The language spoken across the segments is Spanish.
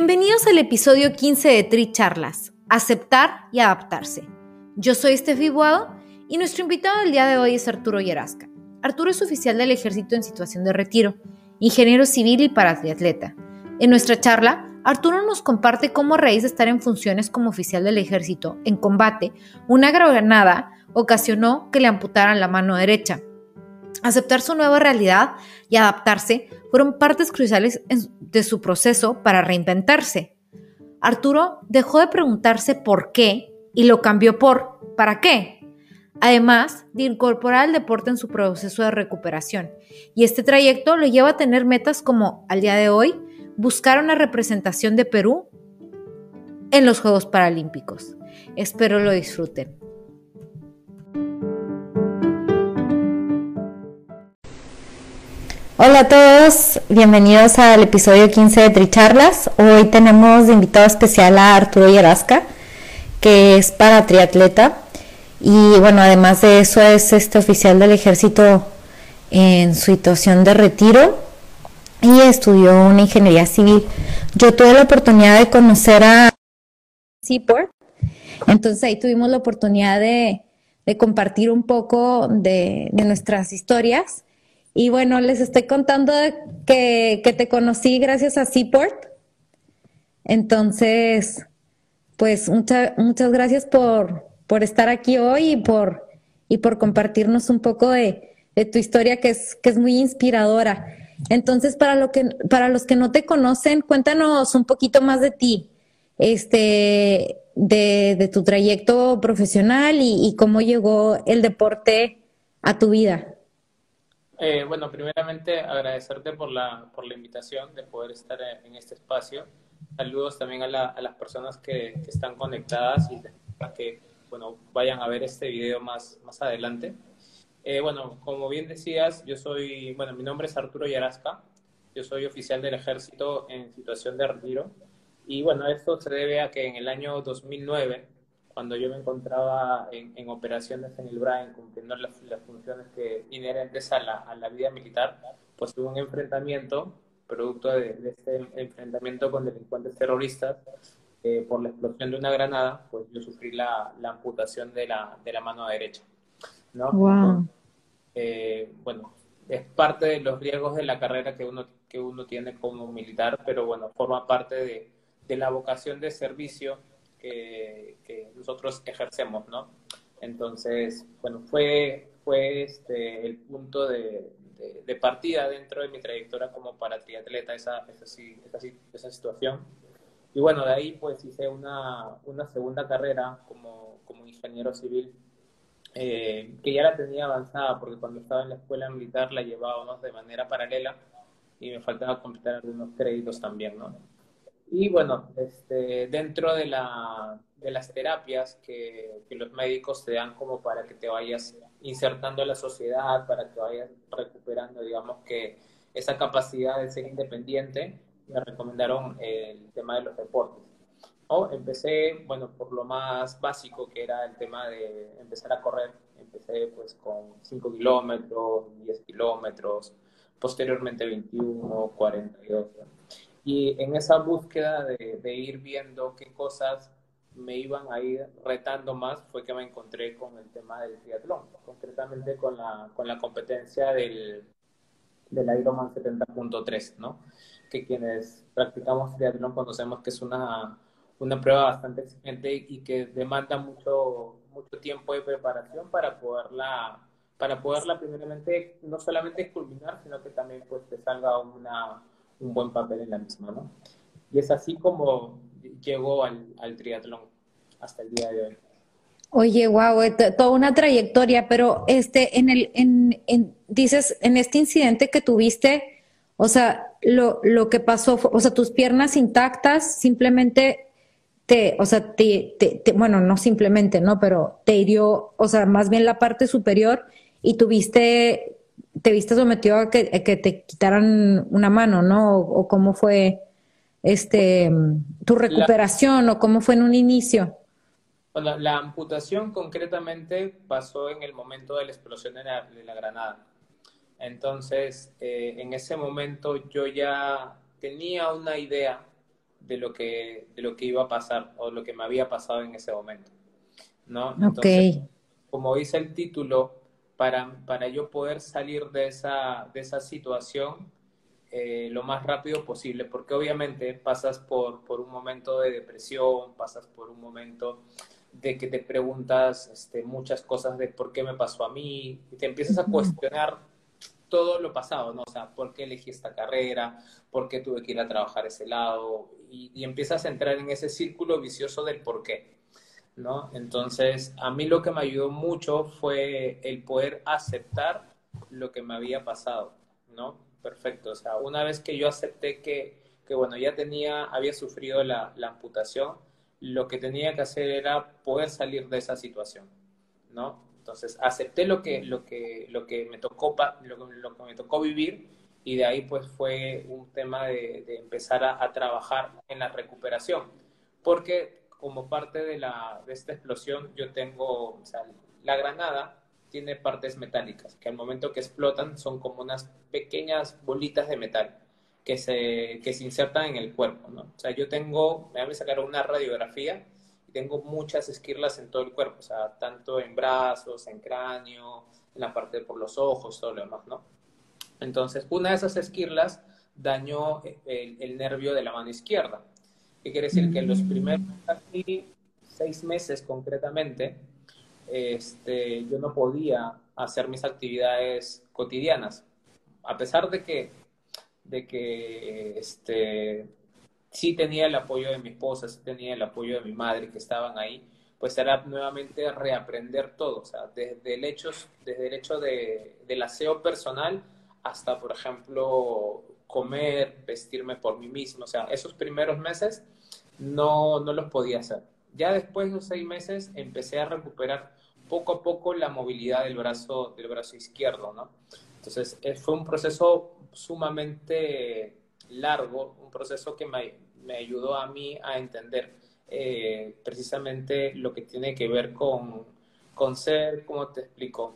Bienvenidos al episodio 15 de Tri Charlas, aceptar y adaptarse. Yo soy Steffi Boado y nuestro invitado del día de hoy es Arturo Yerasca. Arturo es oficial del ejército en situación de retiro, ingeniero civil y paratriatleta. En nuestra charla, Arturo nos comparte cómo a raíz de estar en funciones como oficial del ejército en combate, una granada ocasionó que le amputaran la mano derecha. Aceptar su nueva realidad y adaptarse fueron partes cruciales de su proceso para reinventarse. Arturo dejó de preguntarse por qué y lo cambió por ¿para qué? Además de incorporar el deporte en su proceso de recuperación. Y este trayecto lo lleva a tener metas como, al día de hoy, buscar una representación de Perú en los Juegos Paralímpicos. Espero lo disfruten. Hola a todos, bienvenidos al episodio 15 de Tricharlas. Hoy tenemos de invitado especial a Arturo Yerasca, que es para triatleta y bueno, además de eso es este oficial del ejército en situación de retiro y estudió una ingeniería civil. Yo tuve la oportunidad de conocer a Seaport, entonces ahí tuvimos la oportunidad de, compartir un poco de nuestras historias y bueno, les estoy contando que, que te conocí gracias a Seaport. Entonces, pues muchas gracias por, por estar aquí hoy y por, y por compartirnos un poco de, de, tu historia que es, que es muy inspiradora. Entonces, para, lo que, para los que no te conocen, cuéntanos un poquito más de ti, este, de, de tu trayecto profesional y cómo llegó el deporte a tu vida. Eh, bueno, primeramente agradecerte por la, por la invitación de poder estar en este espacio. Saludos también a, las personas que, están conectadas y para que bueno, vayan a ver este video más, más adelante. Eh, bueno, como bien decías, yo soy, bueno, mi nombre es Arturo Yarasca, yo soy oficial del ejército en situación de retiro. Y bueno, esto se debe a que en el año 2009 cuando yo me encontraba en, operaciones en el Brain, cumpliendo las, funciones que inherentes a la, a la, vida militar, pues hubo un enfrentamiento, producto de, este enfrentamiento con delincuentes terroristas, eh, por la explosión de una granada, pues yo sufrí la, la amputación de la, de la mano derecha. ¿no? Wow. Eh, bueno, es parte de los riesgos de la carrera que uno, que uno tiene como militar, pero bueno, forma parte de, de la vocación de servicio que, nosotros ejercemos, ¿no? Entonces, bueno, fue, fue este, el punto de, de, partida dentro de mi trayectoria como para triatleta, esa, esa, esa, esa, situación. Y bueno, de ahí pues hice una, una segunda carrera como, como ingeniero civil, eh, que ya la tenía avanzada, porque cuando estaba en la escuela militar la llevábamos de manera paralela y me faltaba completar algunos créditos también, ¿no? Y bueno, este, dentro de, la, de las terapias que, que, los médicos te dan como para que te vayas insertando en la sociedad, para que vayas recuperando, digamos, que esa capacidad de ser independiente, me recomendaron el tema de los deportes. O empecé, bueno, por lo más básico que era el tema de empezar a correr. Empecé pues con 5 kilómetros, 10 kilómetros, posteriormente 21, 42. Y en esa búsqueda de, ir viendo qué cosas me iban a ir retando más fue que me encontré con el tema del triatlón, concretamente con la, con la competencia del, del Ironman 70.3, ¿no? Que quienes practicamos triatlón conocemos que es una, una prueba bastante exigente y que demanda mucho, mucho tiempo de preparación para poderla, para poderla primeramente no solamente culminar, sino que también pues te salga una, un buen papel en la misma, ¿no? Y es así como llegó al, triatlón hasta el día de hoy. Oye, wow, eh, toda una trayectoria, pero este, en el, en, en, dices, en este incidente que tuviste, o sea, lo, lo que pasó, o sea, tus piernas intactas, simplemente te, o sea, te, te, bueno, no simplemente, ¿no? Pero te hirió, o sea, más bien la parte superior y tuviste, te viste sometido a que, que te quitaran una mano, ¿no? O, cómo fue este tu recuperación o cómo fue en un inicio. La, amputación concretamente pasó en el momento de la explosión de la, granada. Entonces, eh, en ese momento yo ya tenía una idea de lo que, de lo que iba a pasar o lo que me había pasado en ese momento. ¿no? Entonces, como dice el título, para, para yo poder salir de esa, de esa situación eh, lo más rápido posible, porque obviamente pasas por, por un momento de depresión, pasas por un momento de que te preguntas este, muchas cosas de por qué me pasó a mí, y te empiezas a cuestionar todo lo pasado, ¿no? O sea, ¿por qué elegí esta carrera? ¿Por qué tuve que ir a trabajar ese lado? Y, y, empiezas a entrar en ese círculo vicioso del por qué, ¿no? Entonces, a mí lo que me ayudó mucho fue el poder aceptar lo que me había pasado, ¿no? Perfecto, o sea, una vez que yo acepté que, que bueno, ya tenía, había sufrido la, la amputación, lo que tenía que hacer era poder salir de esa situación, ¿no? Entonces acepté lo que, lo que, lo que, me, tocó, lo, lo que me tocó vivir y de ahí pues fue un tema de, empezar a, trabajar en la recuperación. Porque como parte de, la, de esta explosión yo tengo, o sea, la granada tiene partes metálicas que al momento que explotan son como unas pequeñas bolitas de metal que se, que se insertan en el cuerpo, ¿no? O sea, yo tengo, me voy a sacar una radiografía y tengo muchas esquirlas en todo el cuerpo, o sea, tanto en brazos, en cráneo, en la parte por los ojos, todo lo demás, ¿no? Entonces, una de esas esquirlas dañó el, nervio de la mano izquierda. ¿Qué quiere decir? Que en los primeros seis meses concretamente, este, yo no podía hacer mis actividades cotidianas. A pesar de que, de que este, sí tenía el apoyo de mi esposa, sí tenía el apoyo de mi madre que estaban ahí, pues era nuevamente reaprender todo, o sea, desde el hecho, desde el hecho de, del aseo personal hasta, por ejemplo, comer, vestirme por mí mismo, o sea, esos primeros meses no, no los podía hacer. Ya después de los seis meses empecé a recuperar poco a poco la movilidad del brazo, del brazo izquierdo, ¿no? Entonces, eh, fue un proceso sumamente largo, un proceso que me, me ayudó a mí a entender eh, precisamente lo que tiene que ver con, con ser, ¿cómo te explico?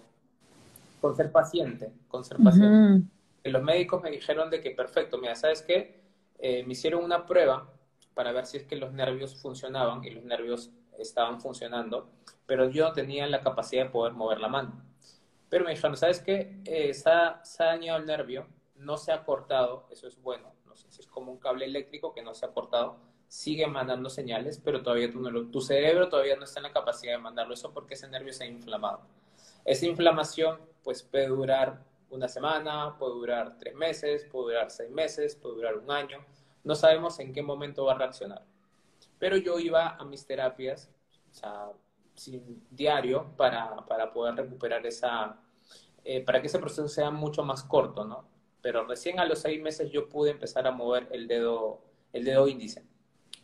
Con ser paciente, con ser paciente. Los médicos me dijeron de que perfecto, mira, ¿sabes qué? Eh, me hicieron una prueba para ver si es que los nervios funcionaban y los nervios estaban funcionando, pero yo no tenía la capacidad de poder mover la mano. Pero me dijeron, ¿sabes qué? Eh, se, ha, dañado el nervio, no se ha cortado, eso es bueno, es como un cable eléctrico que no se ha cortado, sigue mandando señales, pero todavía tu cerebro todavía no está en la capacidad de mandarlo eso porque ese nervio se ha inflamado. Esa inflamación pues puede durar una semana, puede durar tres meses, puede durar seis meses, puede durar un año. No sabemos en qué momento va a reaccionar. Pero yo iba a mis terapias, o sea, sin, diario, para, para poder recuperar esa, eh, para que ese proceso sea mucho más corto, ¿no? pero recién a los seis meses yo pude empezar a mover el dedo, el dedo índice,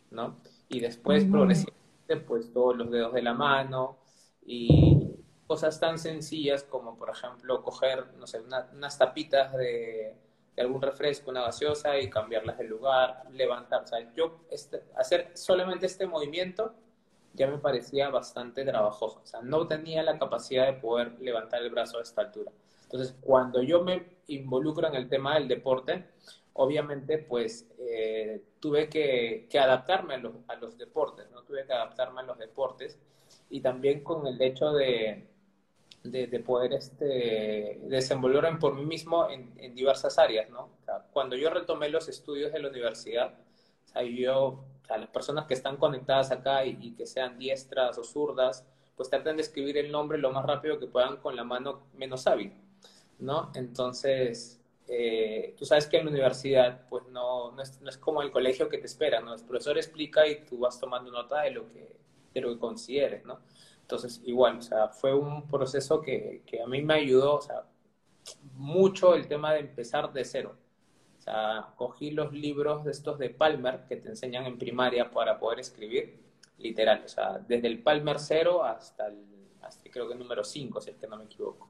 ¿no? Y después progresivamente, pues todos los dedos de la mano y cosas tan sencillas como, por ejemplo, coger, no sé, unas tapitas de, algún refresco, una gaseosa y cambiarlas de lugar, levantar. O sea, yo este, hacer solamente este movimiento ya me parecía bastante trabajoso. O sea, no tenía la capacidad de poder levantar el brazo a esta altura. Entonces, cuando yo me involucro en el tema del deporte, obviamente, pues eh, tuve que, adaptarme a los, deportes, ¿no? Tuve que adaptarme a los deportes y también con el hecho de, de, poder este, desenvolverme por mí mismo en, diversas áreas, ¿no? cuando yo retomé los estudios de la universidad, yo a las personas que están conectadas acá y, que sean diestras o zurdas, pues traten de escribir el nombre lo más rápido que puedan con la mano menos hábil, ¿no? Entonces, eh, tú sabes que en la universidad, pues no, no, es, como el colegio que te espera, ¿no? El profesor explica y tú vas tomando nota de lo que, de lo que consideres, ¿no? Entonces, igual, o sea, fue un proceso que, que a mí me ayudó, o sea, mucho el tema de empezar de cero. O sea, cogí los libros de estos de Palmer que te enseñan en primaria para poder escribir, literal, o sea, desde el Palmer cero hasta el, hasta creo que número 5, si es que no me equivoco,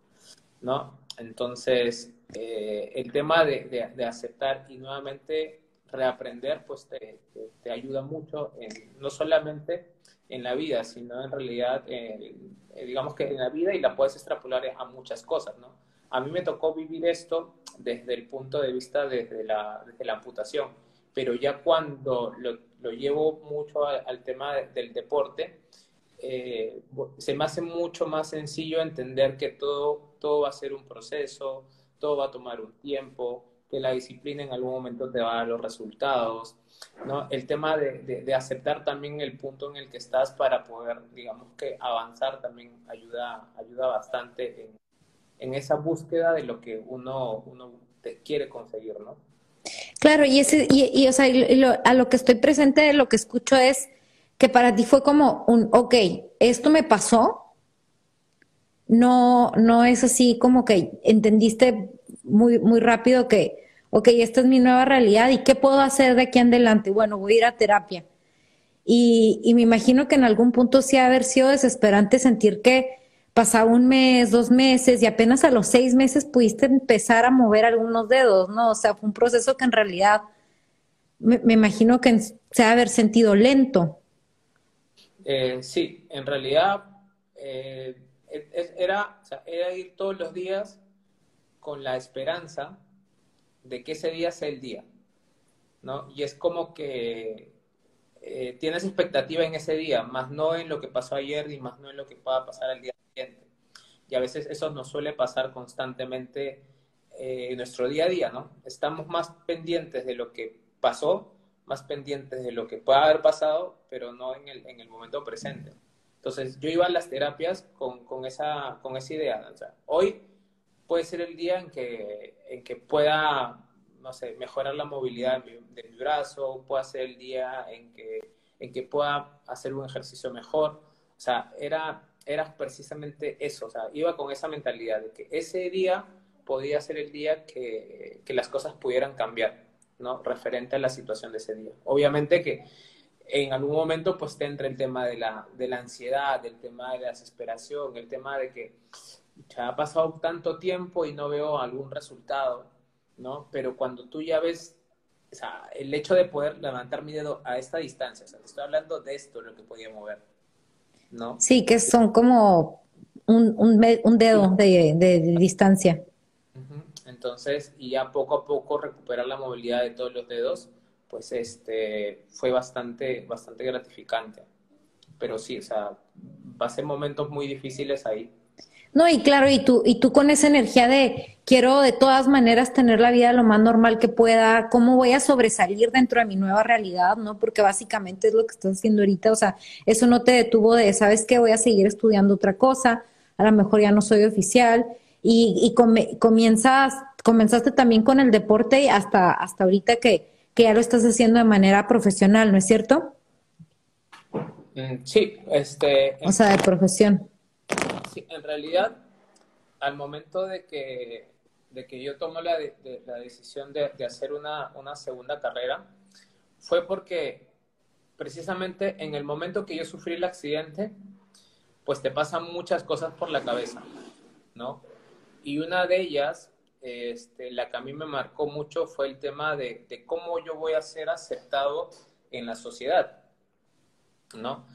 ¿no? Entonces, eh, el tema de, de, aceptar y nuevamente reaprender, pues te, te, ayuda mucho, en, no solamente en la vida, sino en realidad, eh, digamos que en la vida y la puedes extrapolar a muchas cosas, ¿no? A mí me tocó vivir esto desde el punto de vista desde la, desde la amputación, pero ya cuando lo, lo llevo mucho al, tema del deporte, eh, se me hace mucho más sencillo entender que todo, todo va a ser un proceso, todo va a tomar un tiempo, que la disciplina en algún momento te va a dar los resultados, ¿no? El tema de, de, aceptar también el punto en el que estás para poder, digamos que avanzar también ayuda, ayuda bastante en, en esa búsqueda de lo que uno, uno quiere conseguir, ¿no? Claro, y, ese, y, o sea, a lo que estoy presente, lo que escucho es que para ti fue como un, ok, esto me pasó, no, no es así como que entendiste muy, muy rápido que, ok, esta es mi nueva realidad y qué puedo hacer de aquí en adelante. Bueno, voy a ir a terapia. Y, y me imagino que en algún punto sí ha haber sido desesperante sentir que pasaba un mes, dos meses y apenas a los seis meses pudiste empezar a mover algunos dedos, ¿no? O sea, fue un proceso que en realidad me, imagino que se ha haber sentido lento. Eh, sí, en realidad eh, era, era ir todos los días con la esperanza de que ese día sea el día, ¿no? Y es como que eh, tienes expectativa en ese día, más no en lo que pasó ayer y más no en lo que pueda pasar el día siguiente. Y a veces eso nos suele pasar constantemente eh, en nuestro día a día, ¿no? Estamos más pendientes de lo que pasó, más pendientes de lo que pueda haber pasado, pero no en el, en el momento presente. Entonces, yo iba a las terapias con, con, esa, con esa idea. O sea, hoy puede ser el día en que, en que pueda no sé, mejorar la movilidad de mi, brazo, pueda ser el día en que, en que pueda hacer un ejercicio mejor. O sea, era, era precisamente eso, o sea, iba con esa mentalidad de que ese día podía ser el día que, que las cosas pudieran cambiar, ¿no? Referente a la situación de ese día. Obviamente que en algún momento pues te entra el tema de la, de la ansiedad, el tema de la desesperación, el tema de que ya ha pasado tanto tiempo y no veo algún resultado ¿no? Pero cuando tú ya ves, o sea, el hecho de poder levantar mi dedo a esta distancia, o sea, te estoy hablando de esto, lo que podía mover, ¿no? Sí, que son como un, un, dedo de, de, distancia. Entonces, y ya poco a poco recuperar la movilidad de todos los dedos, pues este, fue bastante, bastante gratificante. Pero sí, o sea, va a ser momentos muy difíciles ahí, no, y claro, y tú, y tú con esa energía de quiero de todas maneras tener la vida lo más normal que pueda, cómo voy a sobresalir dentro de mi nueva realidad, ¿no? Porque básicamente es lo que estás haciendo ahorita, o sea, eso no te detuvo de, ¿sabes qué? Voy a seguir estudiando otra cosa, a lo mejor ya no soy oficial, y, y comienzas, comenzaste también con el deporte hasta, hasta ahorita que, que ya lo estás haciendo de manera profesional, ¿no es cierto? Mm, sí, este... O sea, de profesión en realidad, al momento de que, de que yo tomo la, la decisión de, hacer una, una, segunda carrera, fue porque precisamente en el momento que yo sufrí el accidente, pues te pasan muchas cosas por la cabeza, ¿no? Y una de ellas, este, la que a mí me marcó mucho, fue el tema de, de cómo yo voy a ser aceptado en la sociedad, ¿no?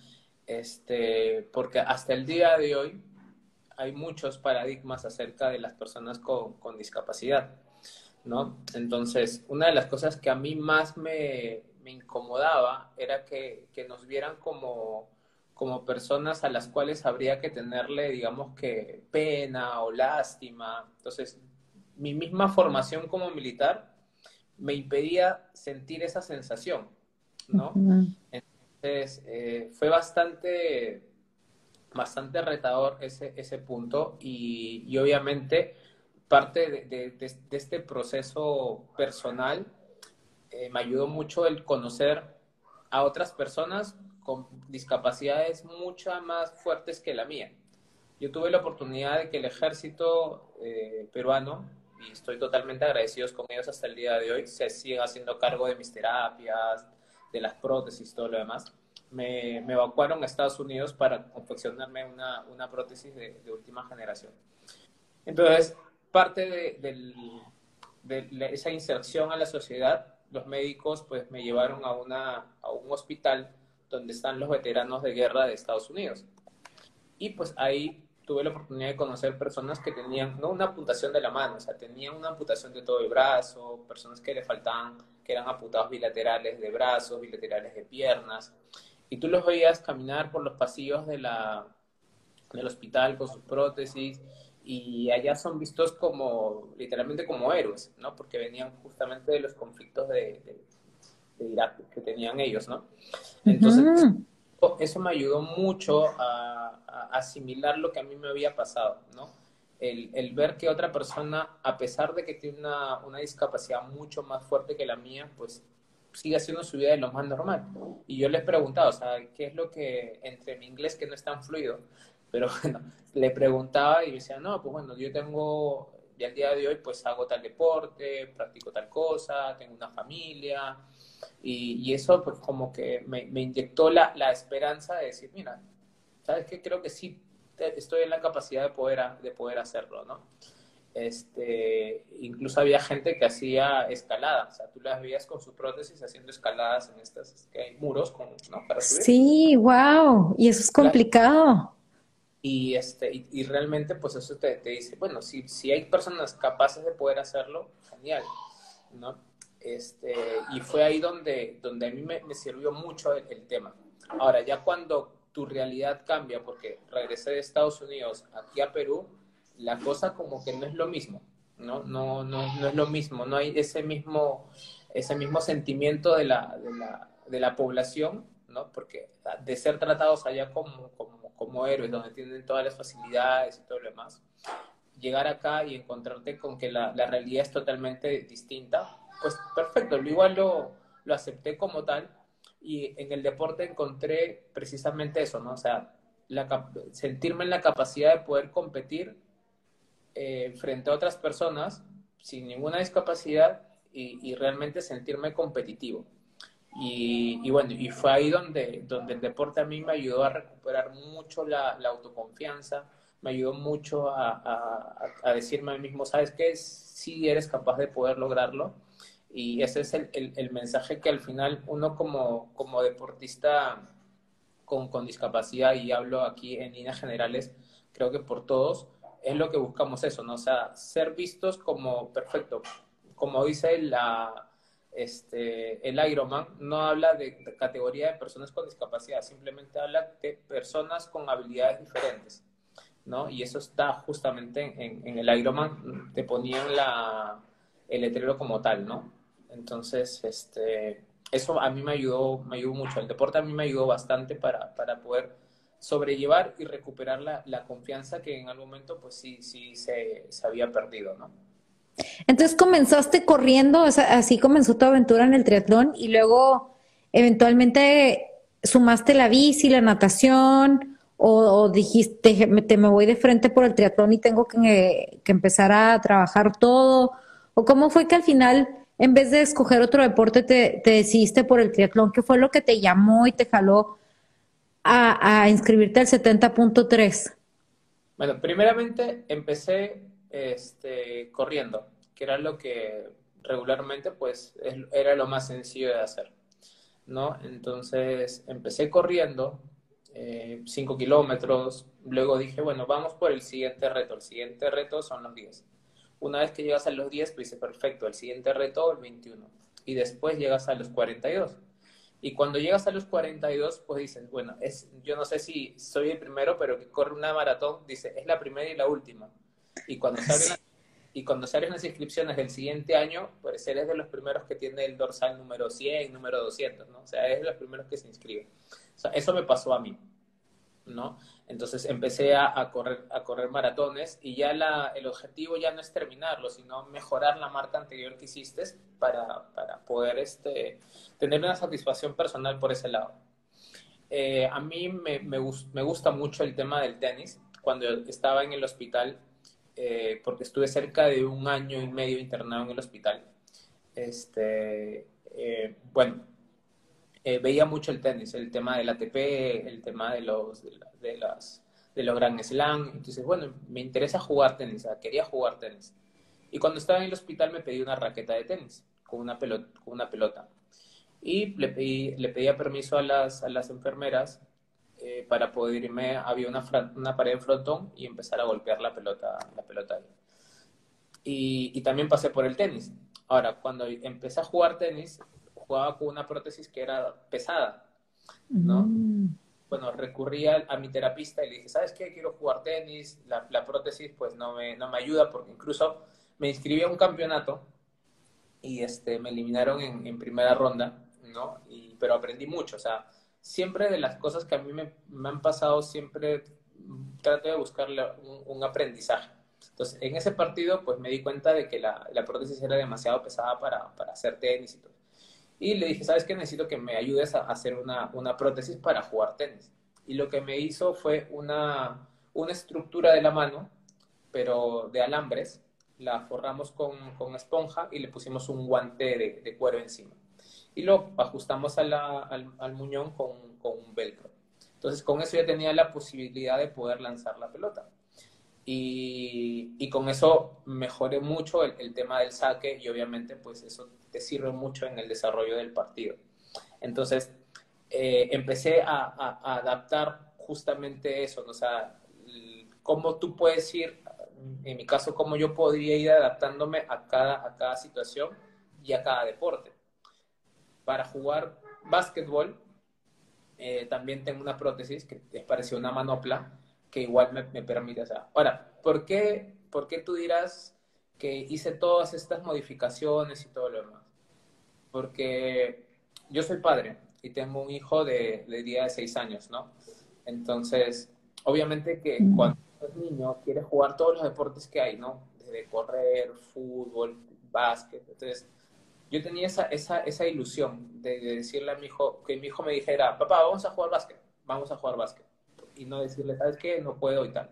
Este, porque hasta el día de hoy hay muchos paradigmas acerca de las personas con, discapacidad, ¿no? Entonces, una de las cosas que a mí más me, incomodaba era que, nos vieran como, como personas a las cuales habría que tenerle, digamos que, pena o lástima. Entonces, mi misma formación como militar me impedía sentir esa sensación. ¿no? Entonces, eh, fue bastante, bastante retador ese, ese punto y, y obviamente parte de, de, de, este proceso personal eh, me ayudó mucho el conocer a otras personas con discapacidades mucho más fuertes que la mía. Yo tuve la oportunidad de que el ejército eh, peruano, y estoy totalmente agradecido con ellos hasta el día de hoy, se siga haciendo cargo de mis terapias, de las prótesis, todo lo demás. Me, me evacuaron a Estados Unidos para confeccionarme una, una prótesis de, de, última generación. Entonces, parte de, de, de, esa inserción a la sociedad, los médicos pues me llevaron a, una, a un hospital donde están los veteranos de guerra de Estados Unidos. Y pues ahí tuve la oportunidad de conocer personas que tenían, no una amputación de la mano, o sea, tenían una amputación de todo el brazo, personas que le faltaban, que eran amputados bilaterales de brazos, bilaterales de piernas. Y tú los veías caminar por los pasillos de la, del hospital con sus prótesis y allá son vistos como, literalmente como héroes, ¿no? Porque venían justamente de los conflictos de, de, de Irak que tenían ellos, ¿no? Entonces, uh -huh. eso me ayudó mucho a, a, asimilar lo que a mí me había pasado, ¿no? El, el, ver que otra persona, a pesar de que tiene una, una discapacidad mucho más fuerte que la mía, pues sigue haciendo su vida de lo más normal. Y yo les preguntaba, o sea, ¿qué es lo que entre mi inglés que no es tan fluido? Pero bueno, le preguntaba y decía, no, pues bueno, yo tengo, y al día de hoy pues hago tal deporte, practico tal cosa, tengo una familia, y, y eso pues como que me, me inyectó la, la, esperanza de decir, mira, ¿sabes qué? Creo que sí estoy en la capacidad de poder, de poder hacerlo, ¿no? Este, incluso había gente que hacía escalada, o sea, tú las veías con sus prótesis haciendo escaladas en estas, que hay muros con, ¿no? Para subir. Sí, wow, y eso es complicado. Y, este, y, y, realmente, pues eso te, te, dice, bueno, si, si hay personas capaces de poder hacerlo, genial, ¿no? Este, y fue ahí donde, donde a mí me, me sirvió mucho el, el, tema. Ahora, ya cuando tu realidad cambia, porque regresé de Estados Unidos aquí a Perú, la cosa como que no es lo mismo, ¿no? No, no, no es lo mismo, no hay ese mismo, ese mismo sentimiento de la, de la, de la población, ¿no? Porque de ser tratados allá como, como como héroes, donde tienen todas las facilidades y todo lo demás, llegar acá y encontrarte con que la, la realidad es totalmente distinta, pues perfecto, lo igual lo, lo acepté como tal y en el deporte encontré precisamente eso, ¿no? Sea, sentirme en la capacidad de poder competir eh, frente a otras personas sin ninguna discapacidad y, realmente sentirme competitivo. Y, y, bueno, y fue ahí donde, donde el deporte a mí me ayudó a recuperar mucho la, autoconfianza, me ayudó mucho a, a, decirme a mí mismo, ¿sabes qué? Sí eres capaz de poder lograrlo. Y ese es el, el, el mensaje que al final uno como, como deportista con, con, discapacidad, y hablo aquí en líneas generales, creo que por todos, es lo que buscamos eso, ¿no? O sea, ser vistos como perfecto, como dice la este, el Ironman no habla de, de, categoría de personas con discapacidad, simplemente habla de personas con habilidades diferentes, ¿no? Y eso está justamente en, en el Ironman, te ponían la, el letrero como tal, ¿no? Entonces, este, eso a mí me ayudó, me ayudó mucho. El deporte a mí me ayudó bastante para, para poder sobrellevar y recuperar la, la, confianza que en algún momento, pues sí, sí se, se había perdido, ¿no? Entonces comenzaste corriendo, así comenzó tu aventura en el triatlón y luego eventualmente sumaste la bici, la natación o, o dijiste, te, me voy de frente por el triatlón y tengo que, que, empezar a trabajar todo. ¿O cómo fue que al final, en vez de escoger otro deporte, te, te decidiste por el triatlón? ¿Qué fue lo que te llamó y te jaló a, a inscribirte al 70.3? Bueno, primeramente empecé este, corriendo, que era lo que regularmente pues era lo más sencillo de hacer, ¿no? Entonces empecé corriendo 5 eh, kilómetros, luego dije, bueno, vamos por el siguiente reto, el siguiente reto son los 10. Una vez que llegas a los 10, pues dice, perfecto, el siguiente reto, el 21. Y después llegas a los 42. Y cuando llegas a los 42, pues dices, bueno, es, yo no sé si soy el primero, pero que corre una maratón, dice, es la primera y la última. Y cuando se abre la, y cuando salen las inscripciones del siguiente año, pues eres de los primeros que tiene el dorsal número 100, número 200, ¿no? O sea, eres de los primeros que se inscriben. O sea, eso me pasó a mí, ¿no? Entonces empecé a, correr, a correr maratones y ya la, el objetivo ya no es terminarlo, sino mejorar la marca anterior que hiciste para, para poder este, tener una satisfacción personal por ese lado. Eh, a mí me, me, me, gusta mucho el tema del tenis. Cuando estaba en el hospital, eh, porque estuve cerca de un año y medio internado en el hospital, este, eh, bueno, eh, veía mucho el tenis, el tema del ATP, el tema de los, de, las, de los Grand Slam. Entonces, bueno, me interesa jugar tenis, quería jugar tenis. Y cuando estaba en el hospital me pedí una raqueta de tenis con una pelota. Con una pelota. Y le, pedí, le pedía permiso a las, a las enfermeras eh, para poder irme, había una, una pared de frontón y empezar a golpear la pelota, la pelota ahí. Y, y, también pasé por el tenis. Ahora, cuando empecé a jugar tenis, jugaba con una prótesis que era pesada, ¿no? Mm. Bueno, recurrí a, mi terapista y le dije, ¿sabes qué? Quiero jugar tenis, la, la, prótesis pues no me, no me ayuda porque incluso me inscribí a un campeonato y este, me eliminaron en, en primera ronda, ¿no? Y, pero aprendí mucho, o sea, siempre de las cosas que a mí me, me han pasado, siempre trato de buscarle un, un, aprendizaje. Entonces, en ese partido, pues me di cuenta de que la, la prótesis era demasiado pesada para, para hacer tenis y todo. Y le dije, ¿sabes qué? Necesito que me ayudes a hacer una, una prótesis para jugar tenis. Y lo que me hizo fue una, una estructura de la mano, pero de alambres. La forramos con, con esponja y le pusimos un guante de, de cuero encima. Y lo ajustamos a la, al, al, muñón con, con un velcro. Entonces, con eso ya tenía la posibilidad de poder lanzar la pelota. Y, y, con eso mejoré mucho el, el, tema del saque y obviamente pues eso te sirve mucho en el desarrollo del partido. Entonces, eh, empecé a, a, adaptar justamente eso, ¿no? o sea, cómo tú puedes ir, en mi caso, cómo yo podría ir adaptándome a cada, a cada situación y a cada deporte. Para jugar básquetbol, eh, también tengo una prótesis que es parecida una manopla, que igual me, me permite, sea, ahora, ¿por qué, ¿por qué tú dirás que hice todas estas modificaciones y todo lo demás? porque yo soy padre y tengo un hijo de, de día de seis años, ¿no? Entonces, obviamente que cuando es niño quiere jugar todos los deportes que hay, ¿no? Desde correr, fútbol, básquet. Entonces, yo tenía esa, esa, esa ilusión de, decirle a mi hijo, que mi hijo me dijera, papá, vamos a jugar básquet, vamos a jugar básquet. Y no decirle, ¿sabes qué? No puedo y tal.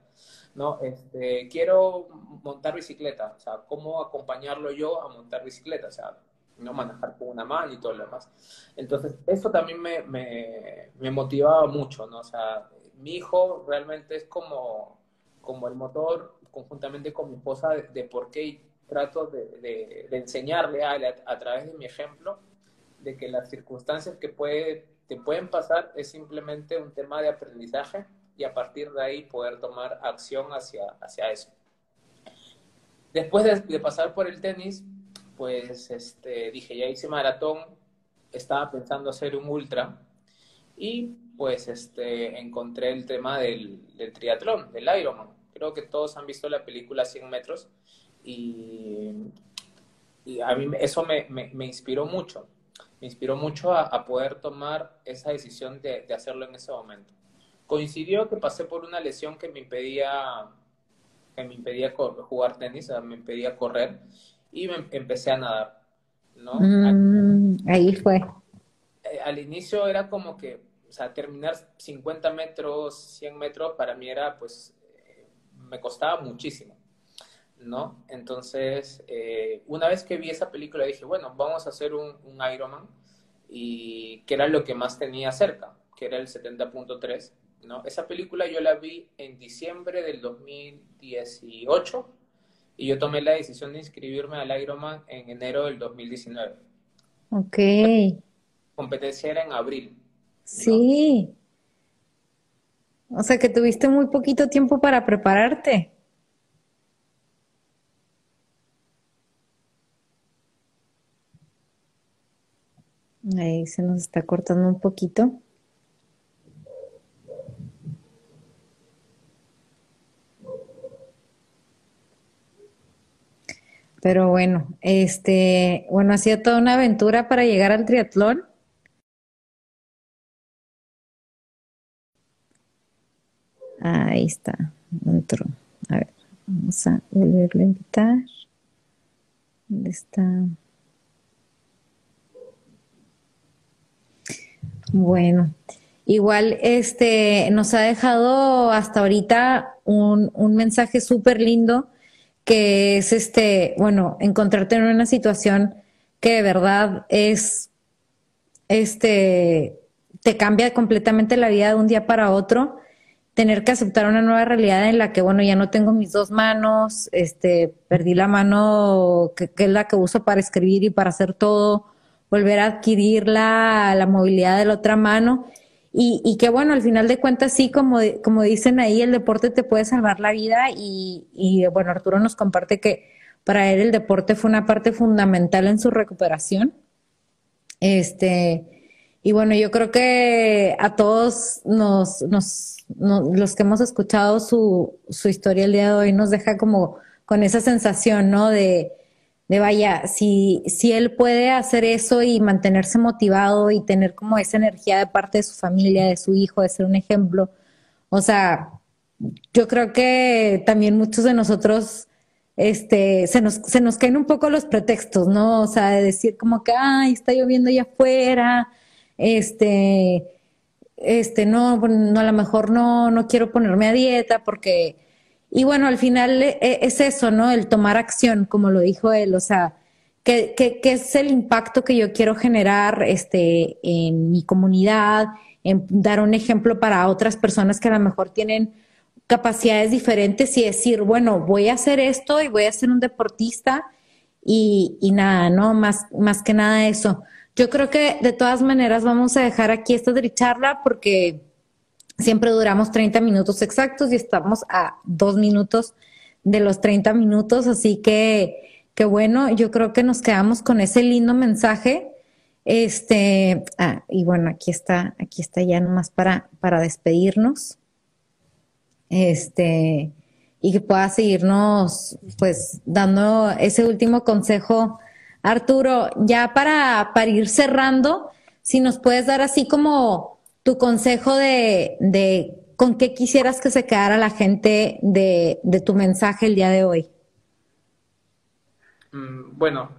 No, este, quiero montar bicicleta, o sea, ¿cómo acompañarlo yo a montar bicicleta? O sea, ¿no? Manejar con una mano y todo lo demás. Entonces, eso también me, me, me, motivaba mucho, ¿no? O sea, mi hijo realmente es como, como el motor, conjuntamente con mi esposa, de, por qué trato de, de, de enseñarle a, a, través de mi ejemplo de que las circunstancias que puede, te pueden pasar es simplemente un tema de aprendizaje y a partir de ahí poder tomar acción hacia, hacia eso. Después de, de pasar por el tenis, pues este, dije, ya hice maratón, estaba pensando hacer un ultra y pues este, encontré el tema del, del triatlón, del Ironman. Creo que todos han visto la película 100 metros y, y a mí eso me, me, me, inspiró mucho. Me inspiró mucho a, a poder tomar esa decisión de, de, hacerlo en ese momento. Coincidió que pasé por una lesión que me impedía, que me impedía jugar tenis, me impedía correr y me empecé a nadar, ¿no? Mm, ahí fue. Eh, al inicio era como que, o sea, terminar 50 metros, 100 metros, para mí era, pues, eh, me costaba muchísimo, ¿no? Entonces, eh, una vez que vi esa película dije, bueno, vamos a hacer un, un Ironman, y que era lo que más tenía cerca, que era el 70.3, ¿no? Esa película yo la vi en diciembre del 2018 y yo tomé la decisión de inscribirme al Ironman en enero del 2019. Ok. La competencia era en abril. ¿no? Sí. O sea que tuviste muy poquito tiempo para prepararte. Ahí se nos está cortando un poquito. Pero bueno, este, bueno, ha sido toda una aventura para llegar al triatlón. Ahí está, entró. A ver, vamos a volverlo a invitar. ¿Dónde está? Bueno, igual este nos ha dejado hasta ahorita un, un mensaje súper lindo que es este, bueno, encontrarte en una situación que de verdad es, este, te cambia completamente la vida de un día para otro, tener que aceptar una nueva realidad en la que, bueno, ya no tengo mis dos manos, este, perdí la mano que, que es la que uso para escribir y para hacer todo, volver a adquirir la, movilidad de la otra mano y, y que bueno, al final de cuentas, sí, como, como dicen ahí, el deporte te puede salvar la vida y, y bueno, Arturo nos comparte que para él el deporte fue una parte fundamental en su recuperación. Este, y bueno, yo creo que a todos nos, nos, los que hemos escuchado su, su historia el día de hoy nos deja como con esa sensación, ¿no? De, de vaya, si, si él puede hacer eso y mantenerse motivado y tener como esa energía de parte de su familia, de su hijo, de ser un ejemplo, o sea, yo creo que también muchos de nosotros este, se nos, se nos caen un poco los pretextos, ¿no? O sea, de decir como que, ay, está lloviendo allá afuera, este, este, no, no, a lo mejor no, no quiero ponerme a dieta porque y bueno, al final eh, es eso, ¿no? El tomar acción, como lo dijo él, o sea, ¿qué, qué, qué es el impacto que yo quiero generar este, en mi comunidad, en dar un ejemplo para otras personas que a lo mejor tienen capacidades diferentes y decir, bueno, voy a hacer esto y voy a ser un deportista y, y nada, ¿no? Más, más que nada eso. Yo creo que de todas maneras vamos a dejar aquí esta charla porque Siempre duramos 30 minutos exactos y estamos a dos minutos de los 30 minutos, así que, que bueno, yo creo que nos quedamos con ese lindo mensaje. Este, ah, y bueno, aquí está, aquí está ya nomás para, para despedirnos. Este, y que pueda seguirnos, pues, dando ese último consejo. Arturo, ya para, para ir cerrando, si nos puedes dar así como tu consejo de, de con qué quisieras que se quedara la gente de, de tu mensaje el día de hoy. Mm, bueno,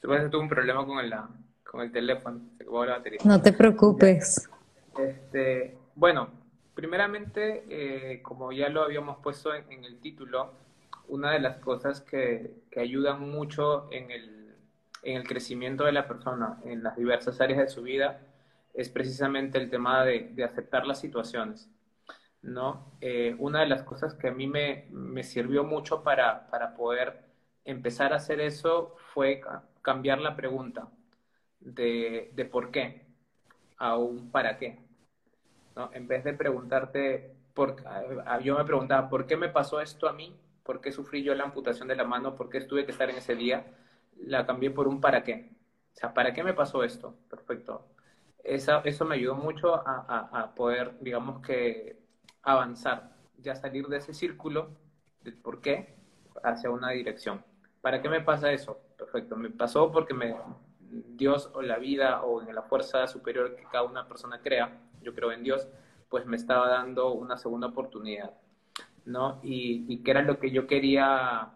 tuve un problema con el, con el teléfono, se la batería. No te preocupes. Este, bueno, primeramente, eh, como ya lo habíamos puesto en, el título, una de las cosas que, que ayudan mucho en el, en el crecimiento de la persona en las diversas áreas de su vida es precisamente el tema de, aceptar las situaciones. ¿no? Eh, una de las cosas que a mí me, sirvió mucho para, poder empezar a hacer eso fue cambiar la pregunta de, por qué a un para qué. ¿no? En vez de preguntarte, por, yo me preguntaba, ¿por qué me pasó esto a mí? ¿Por qué sufrí yo la amputación de la mano? ¿Por qué tuve que estar en ese día? La cambié por un para qué. O sea, ¿para qué me pasó esto? Perfecto eso me ayudó mucho a, poder, digamos que, avanzar, ya salir de ese círculo de por qué hacia una dirección. ¿Para qué me pasa eso? Perfecto, me pasó porque me, Dios o la vida o en la fuerza superior que cada una persona crea, yo creo en Dios, pues me estaba dando una segunda oportunidad, ¿no? Y, y que era lo que yo quería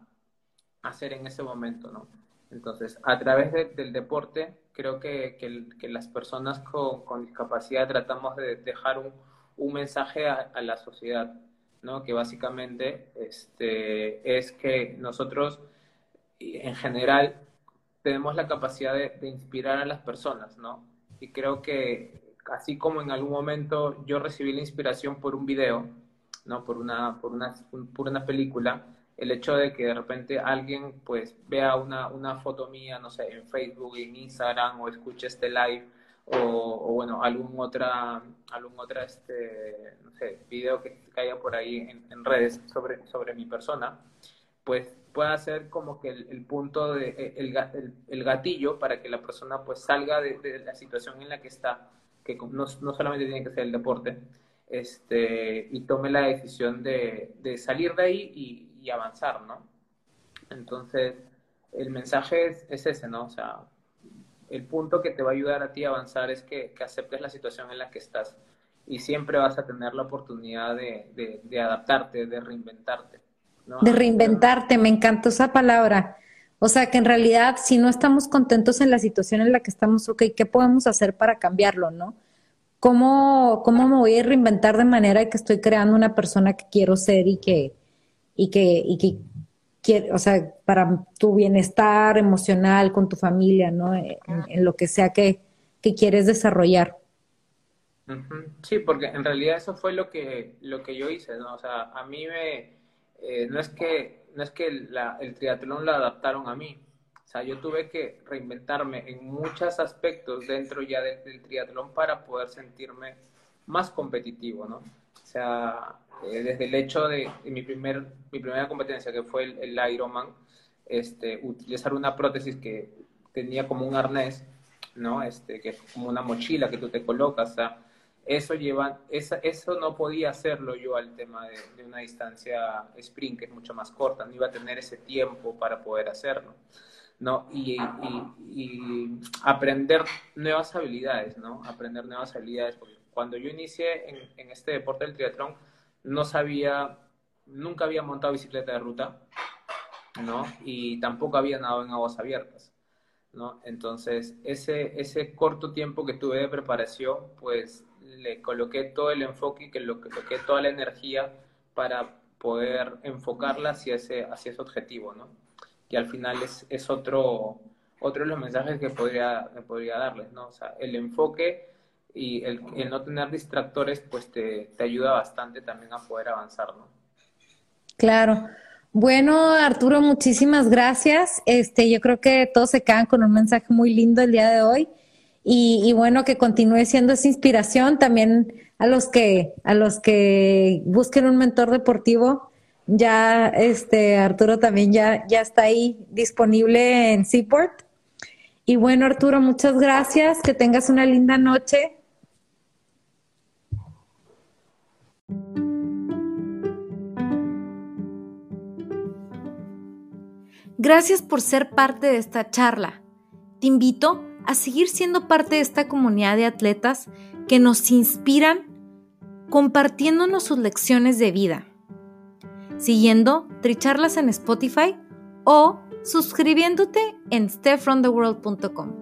hacer en ese momento, ¿no? Entonces, a través del deporte, creo que, que, las personas con, discapacidad tratamos de dejar un, un mensaje a, la sociedad, ¿no? Que básicamente este, es que nosotros, en general, tenemos la capacidad de, inspirar a las personas, ¿no? Y creo que, así como en algún momento yo recibí la inspiración por un video, ¿no? Por una, por una, por una película, el hecho de que de repente alguien pues vea una, una foto mía, no sé, en Facebook, en Instagram o escuche este live o, bueno, algún otra, algún otra este, no sé, video que caiga por ahí en, redes sobre, sobre mi persona, pues pueda ser como que el, punto de e, el, el, gatillo para que la persona pues salga de, la situación en la que está, que no, no solamente tiene que ser el deporte, este, y tome la decisión de, de salir de ahí y, y avanzar, ¿no? Entonces, el mensaje es, ese, ¿no? O sea, el punto que te va a ayudar a ti a avanzar es que, aceptes la situación en la que estás y siempre vas a tener la oportunidad de, de, adaptarte, de reinventarte. ¿no? De reinventarte, me encantó esa palabra. O sea, que en realidad si no estamos contentos en la situación en la que estamos, ok, ¿qué podemos hacer para cambiarlo, no? ¿Cómo, cómo me voy a reinventar de manera que estoy creando una persona que quiero ser y que, y que, y que o sea, para tu bienestar emocional con tu familia, ¿no? En, lo que sea que, quieres desarrollar. Sí, porque en realidad eso fue lo que, lo que yo hice, ¿no? O sea, a mí me, eh, no es que, no es que el triatlón lo adaptaron a mí, o sea, yo tuve que reinventarme en muchos aspectos dentro ya del triatlón para poder sentirme más competitivo, ¿no? O sea, eh, desde el hecho de, mi, primer, mi primera competencia, que fue el, Ironman, este, utilizar una prótesis que tenía como un arnés, ¿no? Este, que es como una mochila que tú te colocas, eso lleva, esa, eso no podía hacerlo yo al tema de, una distancia sprint que es mucho más corta, no iba a tener ese tiempo para poder hacerlo, ¿no? Y, y, aprender nuevas habilidades, ¿no? Aprender nuevas habilidades, porque cuando yo inicié en, en este deporte del triatlón, no sabía, nunca había montado bicicleta de ruta, ¿no? Y tampoco había nadado en aguas abiertas, ¿no? Entonces, ese, ese corto tiempo que tuve de preparación, pues le coloqué todo el enfoque que lo coloqué toda la energía para poder enfocarla hacia ese, hacia ese objetivo, ¿no? Y al final es, es otro, otro de los mensajes que podría, podría darles, ¿no? O sea, el enfoque y el, no tener distractores pues te, ayuda bastante también a poder avanzar, ¿no? Claro. Bueno, Arturo, muchísimas gracias. Este, yo creo que todos se quedan con un mensaje muy lindo el día de hoy. Y, bueno, que continúe siendo esa inspiración también a los que, a los que busquen un mentor deportivo. Ya, este, Arturo también ya, ya está ahí disponible en Seaport. Y bueno, Arturo, muchas gracias. Que tengas una linda noche. Gracias por ser parte de esta charla. Te invito a seguir siendo parte de esta comunidad de atletas que nos inspiran compartiéndonos sus lecciones de vida, siguiendo Tricharlas en Spotify o suscribiéndote en stepfromtheworld.com.